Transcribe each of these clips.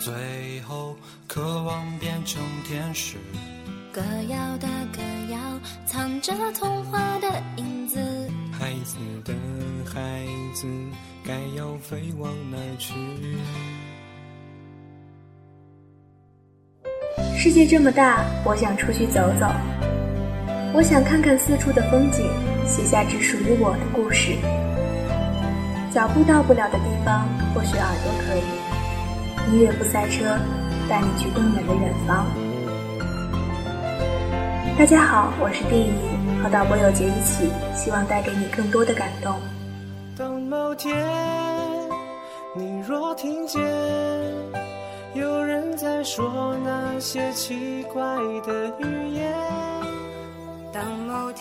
最后，渴望变成天使。歌谣的歌谣，藏着童话的影子。孩子的孩子，该要飞往哪儿去？世界这么大，我想出去走走。我想看看四处的风景，写下只属于我的故事。脚步到不了的地方，或许耳朵可以。音乐不塞车，带你去更远的远方。大家好，我是定怡，和导播有杰一起，希望带给你更多的感动。当某天你若听见有人在说那些奇怪的语言，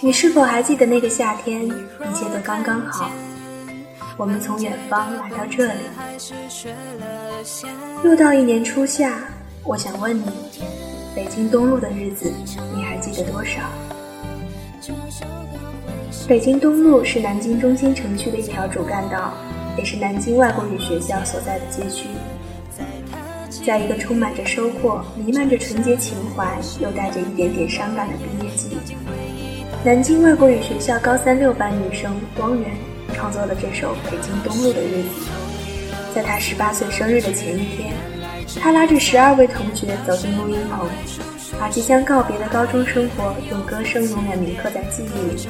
你是否还记得那个夏天，一切都刚刚好？我们从远方来到这里，又到一年初夏，我想问你，北京东路的日子，你还记得多少？北京东路是南京中心城区的一条主干道，也是南京外国语学校所在的街区。在一个充满着收获、弥漫着纯洁情怀，又带着一点点伤感的毕业季，南京外国语学校高三六班女生汪媛。创作了这首《北京东路的日子》。在他十八岁生日的前一天，他拉着十二位同学走进录音棚，把即将告别的高中生活用歌声永远铭刻在记忆里，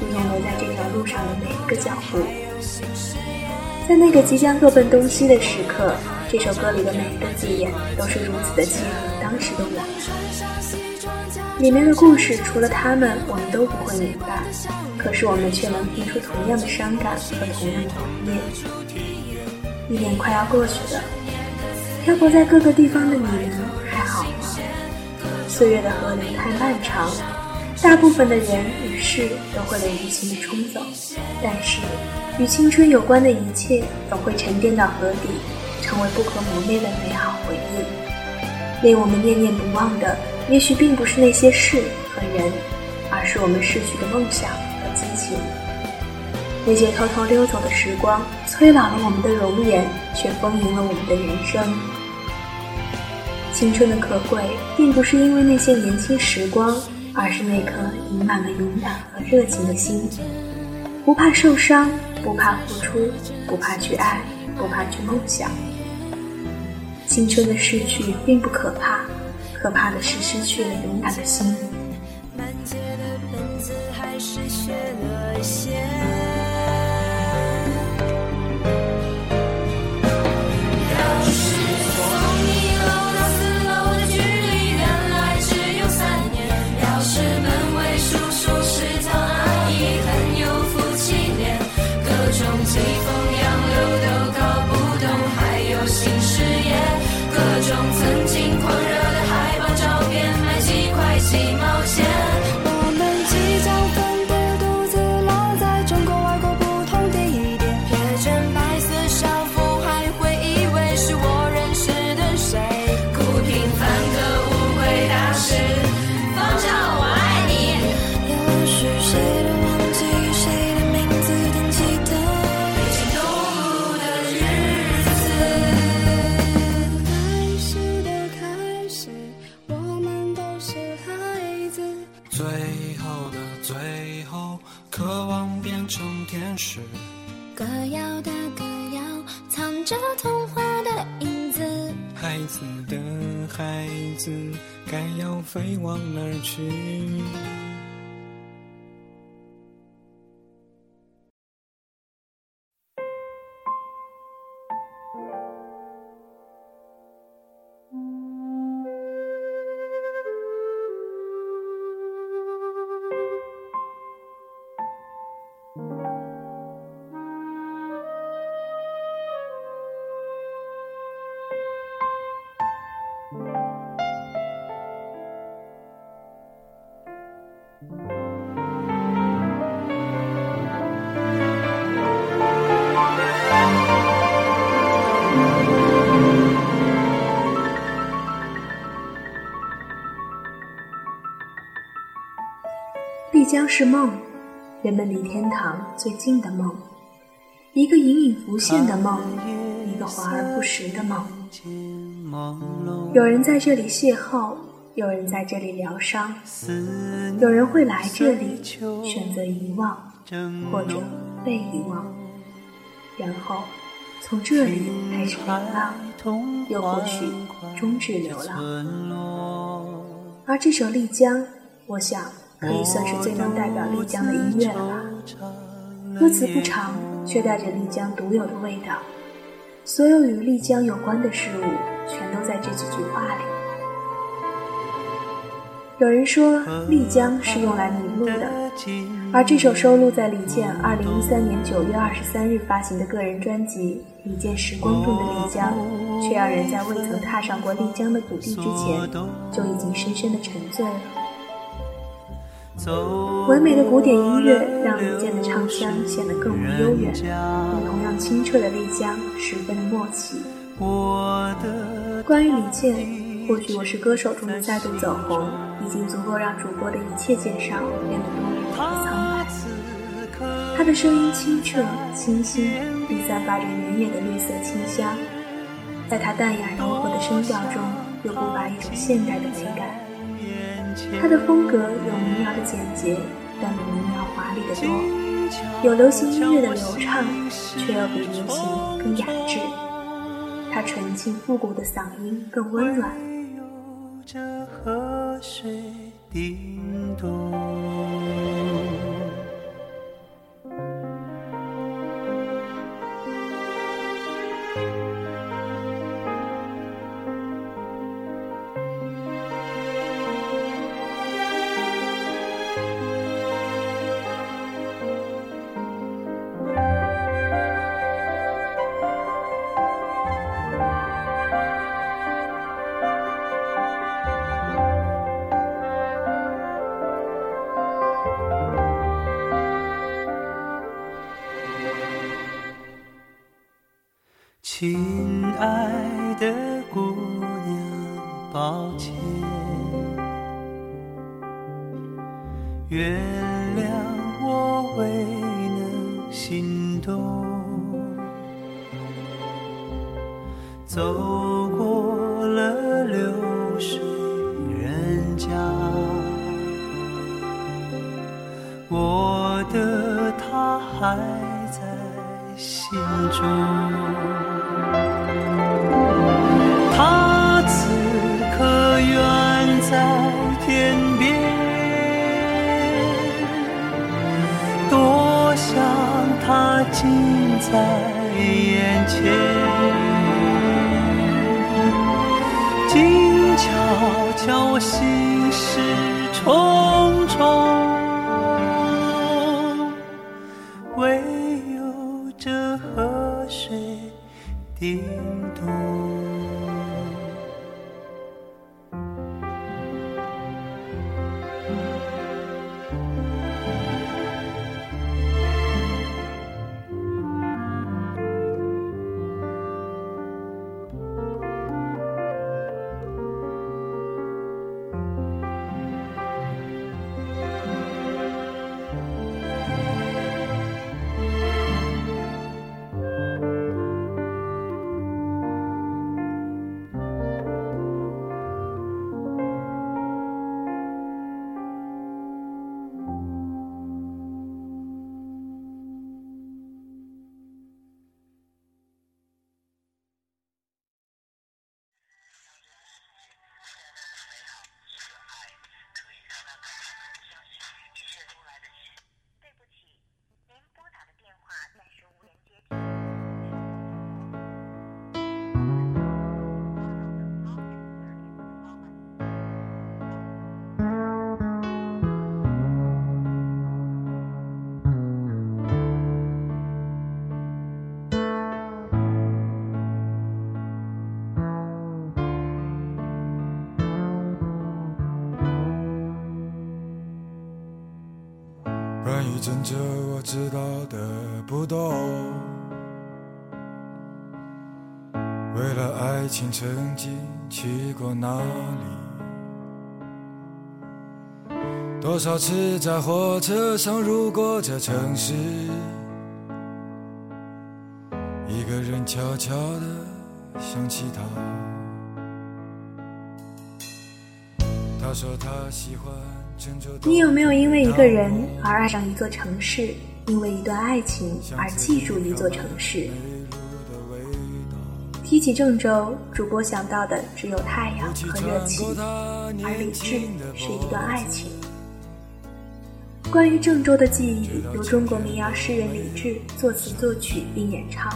如同留在这条路上的每一个脚步。在那个即将各奔东西的时刻，这首歌里的每一个字眼都是如此的契合当时的我。里面的故事，除了他们，我们都不会明白。可是我们却能听出同样的伤感和同样的怀念。一年快要过去了，漂泊在各个地方的你们还好吗？岁月的河流太漫长，大部分的人与事都会被无情的冲走。但是，与青春有关的一切，总会沉淀到河底，成为不可磨灭的美好回忆，令我们念念不忘的。也许并不是那些事和人，而是我们逝去的梦想和激情。那些偷偷溜走的时光，催老了我们的容颜，却丰盈了我们的人生。青春的可贵，并不是因为那些年轻时光，而是那颗盈满了勇敢和热情的心。不怕受伤，不怕付出，不怕去爱，不怕去梦想。青春的逝去并不可怕。可怕的是失去了勇敢的心。丽江是梦，人们离天堂最近的梦，一个隐隐浮现的梦，一个华而不实的梦。有人在这里邂逅，有人在这里疗伤，有人会来这里选择遗忘，或者被遗忘，然后从这里开始流浪，又或许终止流浪。而这首《丽江》，我想可以算是最能代表丽江的音乐了吧。歌词不长，却带着丽江独有的味道。所有与丽江有关的事物，全都在这几句话里。有人说丽江是用来迷路的，而这首收录在李健2013年9月23日发行的个人专辑《李健时光》中的丽江，却让人在未曾踏上过丽江的土地之前，就已经深深的沉醉了。唯美的古典音乐让李健的唱腔显得更为悠远，与同样清澈的丽江十分的默契。关于李健，或许我是歌手中的再度走红，已经足够让主播的一切介绍变得多余和苍白。他的声音清澈清新，并散发着远远的绿色清香，在他淡雅柔和的声调中，又不乏一种现代的美感。它的风格有民谣的简洁，但比民谣华丽得多；有流行音乐的流畅，却又比流行更雅致。它纯净复古的嗓音更温软。亲爱的姑娘，抱歉，原谅我未能心动。走心事重，知道的不多，为了爱情曾经去过哪里？多少次在火车上路过这城市，一个人悄悄地想起他。他说他喜欢郑州。你有没有因为一个人而爱上一座城市？因为一段爱情而记住一座城市？提起郑州，主播想到的只有太阳和热气，而李志是一段爱情。关于郑州的记忆，由中国民谣诗人李志作词作曲并演唱，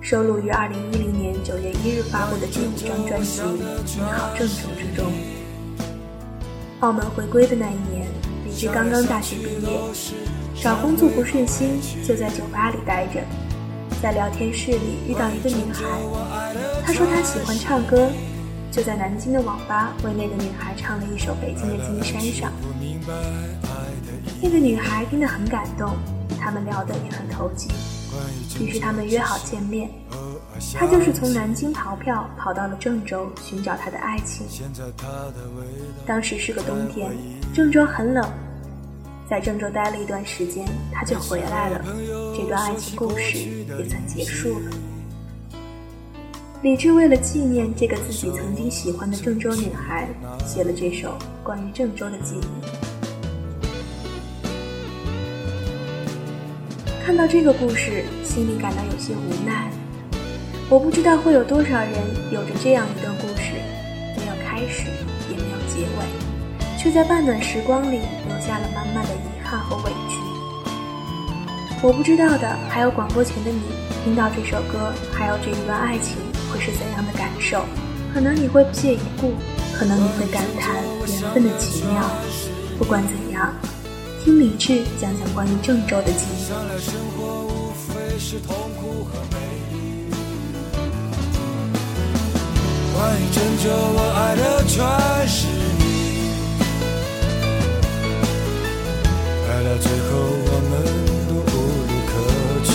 收录于二零一零年九月一日发布的第五张专辑《你好郑州》之中。澳门回归的那一年，李志刚刚大学毕业，找工作不顺心，就在酒吧里待着。在聊天室里遇到一个女孩，她说她喜欢唱歌，就在南京的网吧为那个女孩唱了一首《北京的金山上》。那个女孩听得很感动，他们聊得也很投机，于是他们约好见面。他就是从南京逃票跑到了郑州寻找他的爱情。当时是个冬天，郑州很冷。在郑州待了一段时间，他就回来了。这段爱情故事也算结束了。李志为了纪念这个自己曾经喜欢的郑州女孩，写了这首关于郑州的记忆。看到这个故事，心里感到有些无奈。我不知道会有多少人有着这样一段故事，没有开始，也没有结尾，却在半段时光里下了满满的遗憾和委屈。我不知道的，还有广播前的你，听到这首歌，还有这一段爱情，会是怎样的感受？可能你会不屑一顾，可能你会感叹缘分的奇妙。不管怎样，听李志讲讲关于郑州的记忆。关于郑州，我爱的全是到最后，我们都无路可去，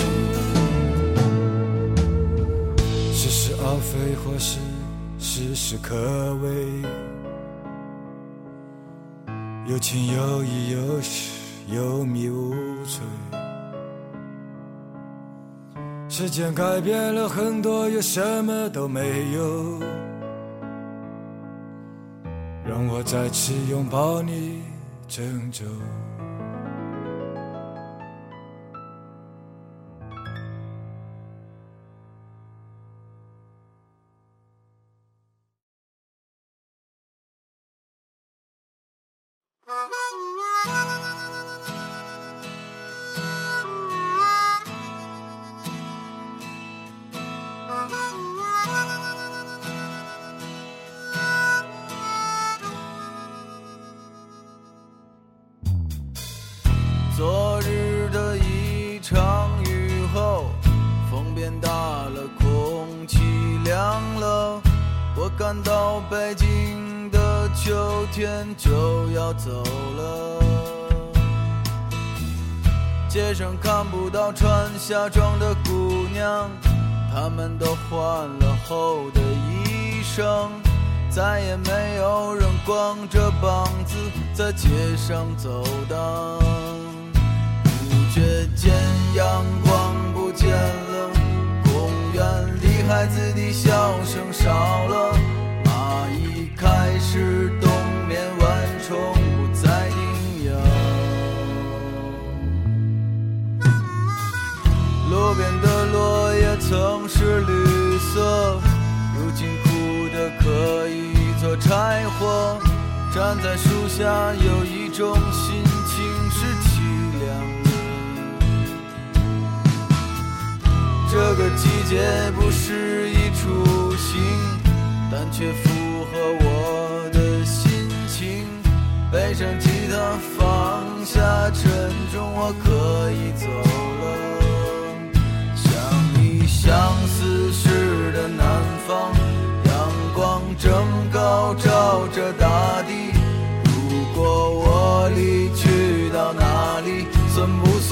似是而非，或是事事可畏，有情有义，有时有迷无醉。时间改变了很多，又什么都没有。让我再次拥抱你，郑州。Uh-huh. 穿夏装的姑娘，她们都换了厚的衣裳，再也没有人光着膀子在街上走荡。不觉间，阳光不见了，公园里孩子的笑柴火。站在树下，有一种心情是凄凉的。这个季节不适宜出行，但却符合我的心情。背上吉他，放下沉重，我可以走了。想你想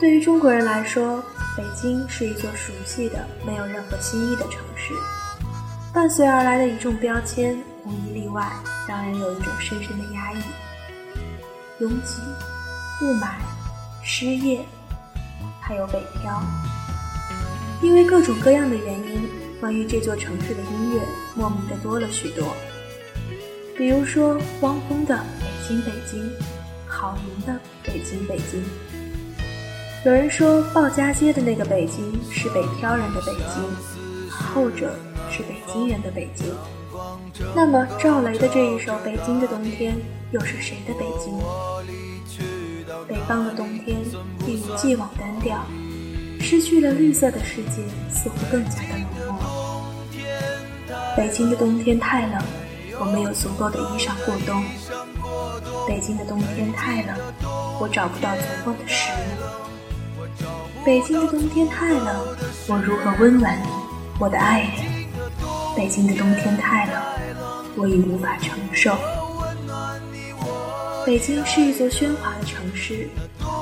对于中国人来说，北京是一座熟悉的、没有任何新意的城市。伴随而来的一众标签，无一例外，让人有一种深深的压抑。拥挤、雾霾、失业，还有北漂。因为各种各样的原因，关于这座城市的音乐莫名的多了许多。比如说汪峰的《北京北京》，郝云的《北京北京》。有人说鲍家街的那个北京是北漂人的北京，后者是北京人的北京。那么赵雷的这一首《北京的冬天》又是谁的北京？北方的冬天一如既往单调，失去了绿色的世界似乎更加的冷漠。北京的冬天太冷，我没有足够的衣裳过冬。北京的冬天太冷，我找不到足够的食物。北京的冬天太冷，我如何温暖你，我的爱人？北京的冬天太冷，我已无法承受。北京是一座喧哗的城市，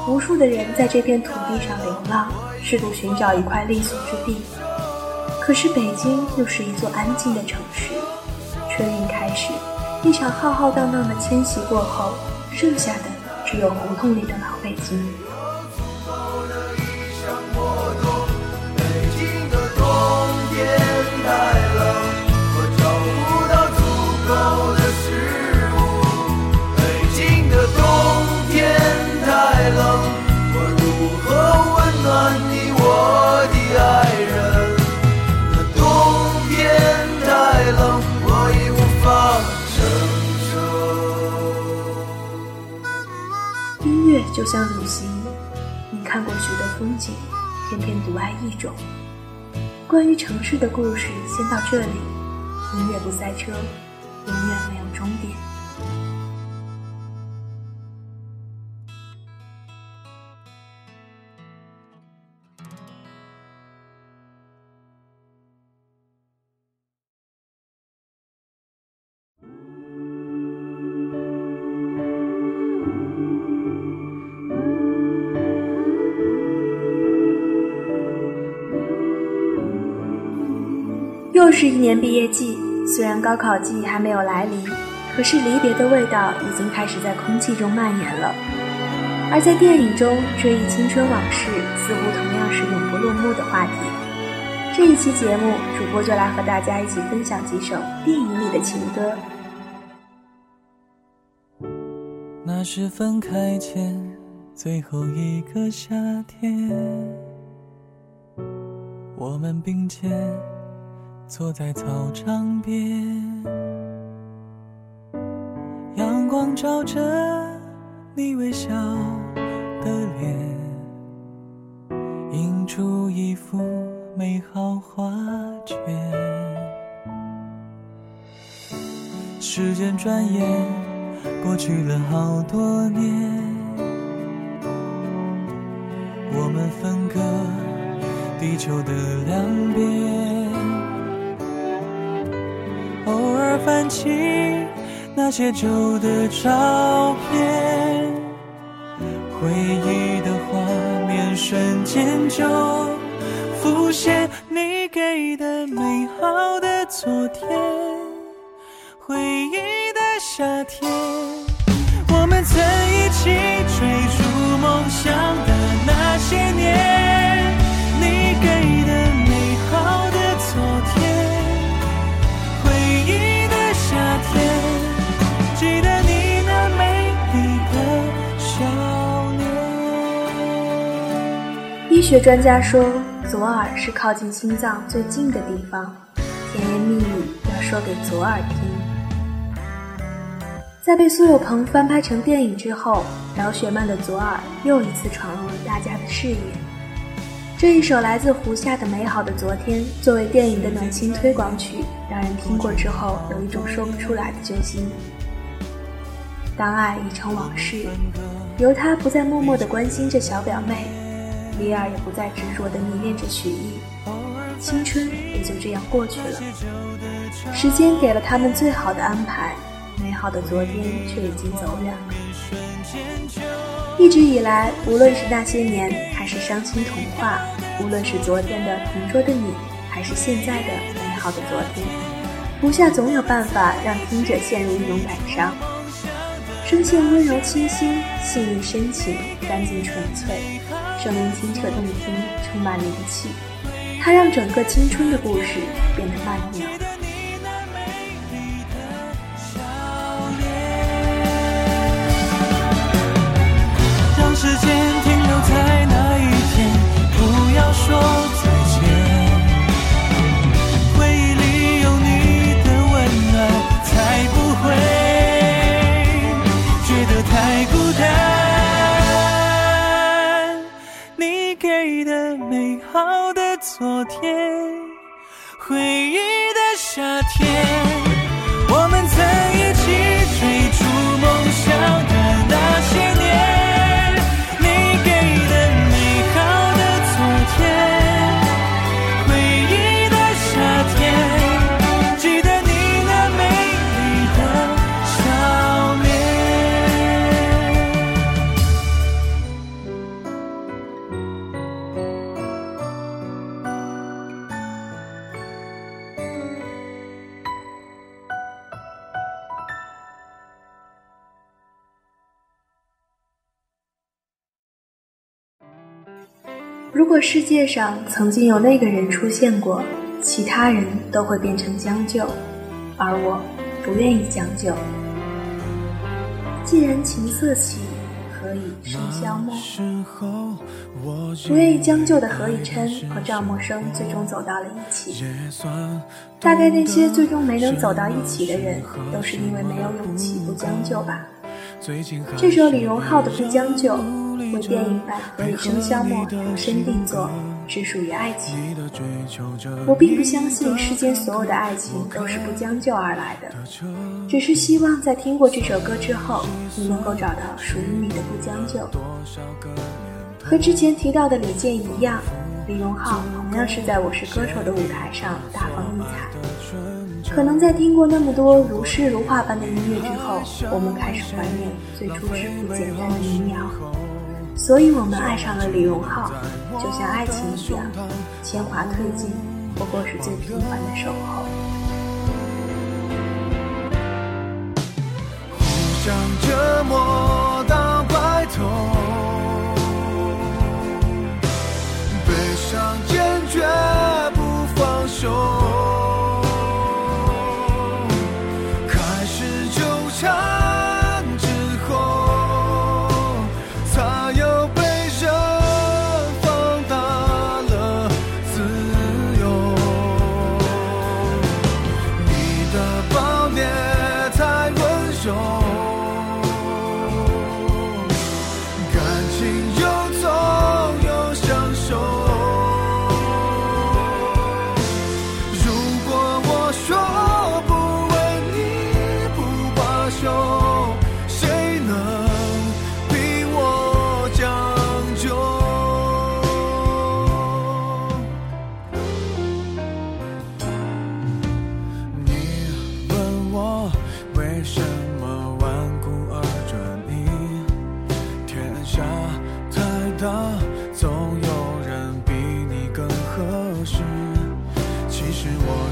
无数的人在这片土地上流浪，试图寻找一块立足之地。可是北京又是一座安静的城市。春运开始，一场浩浩荡荡的迁徙过后，剩下的只有胡同里的老北京。像旅行，你看过许多风景，偏偏独爱一种。关于城市的故事，先到这里。音乐不塞车，又是一年毕业季，虽然高考季还没有来临，可是离别的味道已经开始在空气中蔓延了。而在电影中追忆青春往事，似乎同样是永不落幕的话题。这一期节目，主播就来和大家一起分享几首电影里的情歌。那是分开前最后一个夏天，我们并肩坐在操场边，阳光照着你微笑的脸，映出一幅美好画卷。时间转眼过去了好多年，我们分隔地球的两边。偶尔翻起那些旧的照片，回忆的画面瞬间就浮现。你给的美好的昨天，回忆的夏天，我们曾一起追逐梦想的那些年，学专家说，左耳是靠近心脏最近的地方，甜言蜜语要说给左耳听。在被苏有朋翻拍成电影之后，饶雪漫的左耳又一次闯入了大家的视野。这一首来自胡夏的《美好的昨天》作为电影的暖心推广曲，让人听过之后有一种说不出来的揪心。当爱已成往事，由他不再默默地关心着小表妹，李尔也不再执着地迷恋着许艺，青春也就这样过去了。时间给了他们最好的安排，美好的昨天却已经走远。一直以来，无论是那些年，还是伤心童话，无论是昨天的同桌的你，还是现在的美好的昨天，胡夏总有办法让听者陷入一种感伤。声线温柔清新，细腻深情，干净纯粹，声音清澈动听，充满灵气。它让整个青春的故事变得曼妙。天，世界上曾经有那个人出现过，其他人都会变成将就，而我不愿意将就。既然情色起，何以笙箫默？不愿意将就的何以琛和赵默笙最终走到了一起。大概那些最终没能走到一起的人，都是因为没有勇气不将就吧。这首李荣浩的《不将就》。为电影版《何以笙箫默》量身定做，只属于爱情。我并不相信世间所有的爱情都是不将就而来的，只是希望在听过这首歌之后，你能够找到属于你的不将就。和之前提到的李健一样，李荣浩同样是在我是歌手的舞台上大放异彩。可能在听过那么多如诗如画般的音乐之后，我们开始怀念最初质朴简单的民谣。所以我们爱上了李荣浩，就像爱情一样，铅华褪尽，不过是最平凡的守候。互相折磨到白头，悲伤坚决不放手。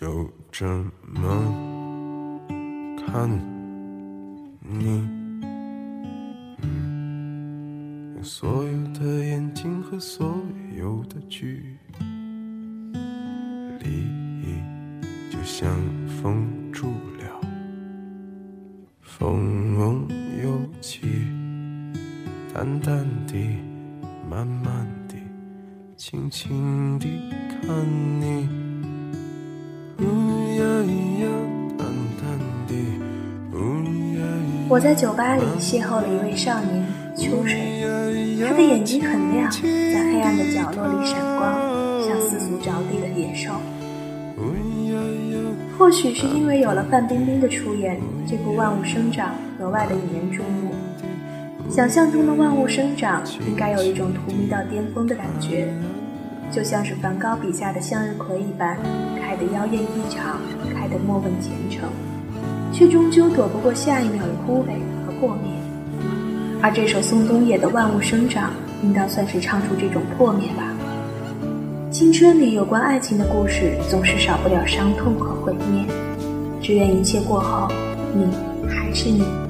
就这么看你，嗯，所有的眼睛和所有的距离，就像封住了，风又起，淡淡的，慢慢的，轻轻地看你。我在酒吧里邂逅了一位少年秋水，他的眼睛很亮，在黑暗的角落里闪光，像四足着地的野兽。或许是因为有了范冰冰的出演，这部《万物生长》格外的引人注目。想象中的万物生长应该有一种荼蘼到巅峰的感觉，就像是梵高笔下的向日葵一般，开得妖艳异常，开得莫问前程，却终究躲不过下一秒的枯萎和破灭。而这首宋冬野的《万物生长》，应当算是唱出这种破灭吧。青春里有关爱情的故事，总是少不了伤痛和毁灭。只愿一切过后，你还是你。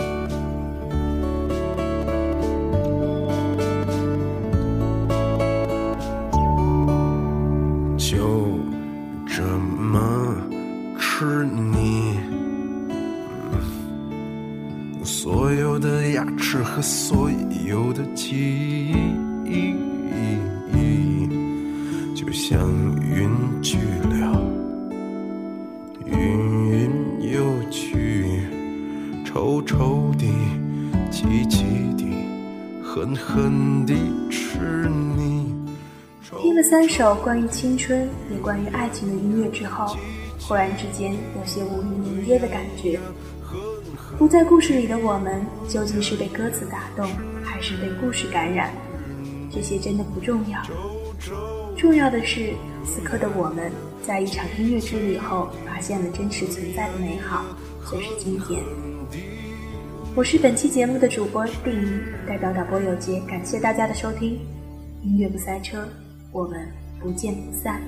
气气的，狠狠地吃你。听了三首关于青春也关于爱情的音乐之后，忽然之间有些无语凝噎的感觉。不在故事里的我们，究竟是被歌词打动，还是被故事感染？这些真的不重要，重要的是此刻的我们，在一场音乐之旅后，发现了真实存在的美好，就是今天。我是本期节目的主播丁怡，代表导播有节，感谢大家的收听。音乐不塞车，我们不见不散。